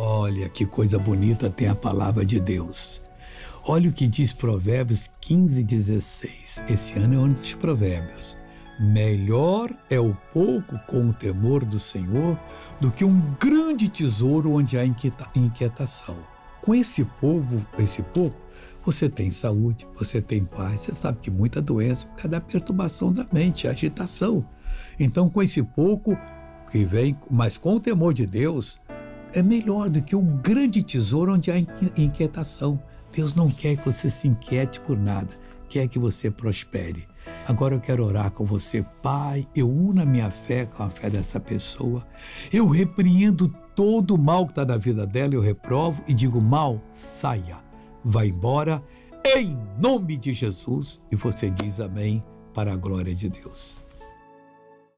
Olha que coisa bonita tem a palavra de Deus. Olha o que diz Provérbios 15, 16. Esse ano é o ano dos Provérbios. Melhor é o pouco com o temor do Senhor do que um grande tesouro onde há inquietação. Com esse povo, esse pouco, você tem saúde, você tem paz, você sabe que muita doença por causa da perturbação da mente, agitação. Então, com esse pouco que vem, mas com o temor de Deus, é melhor do que um grande tesouro onde há inquietação. Deus não quer que você se inquiete por nada, quer que você prospere. Agora eu quero orar com você, Pai. Eu uno a minha fé com a fé dessa pessoa. Eu repreendo todo o mal que está na vida dela, eu reprovo e digo: mal, saia, vá embora, em nome de Jesus. E você diz amém para a glória de Deus.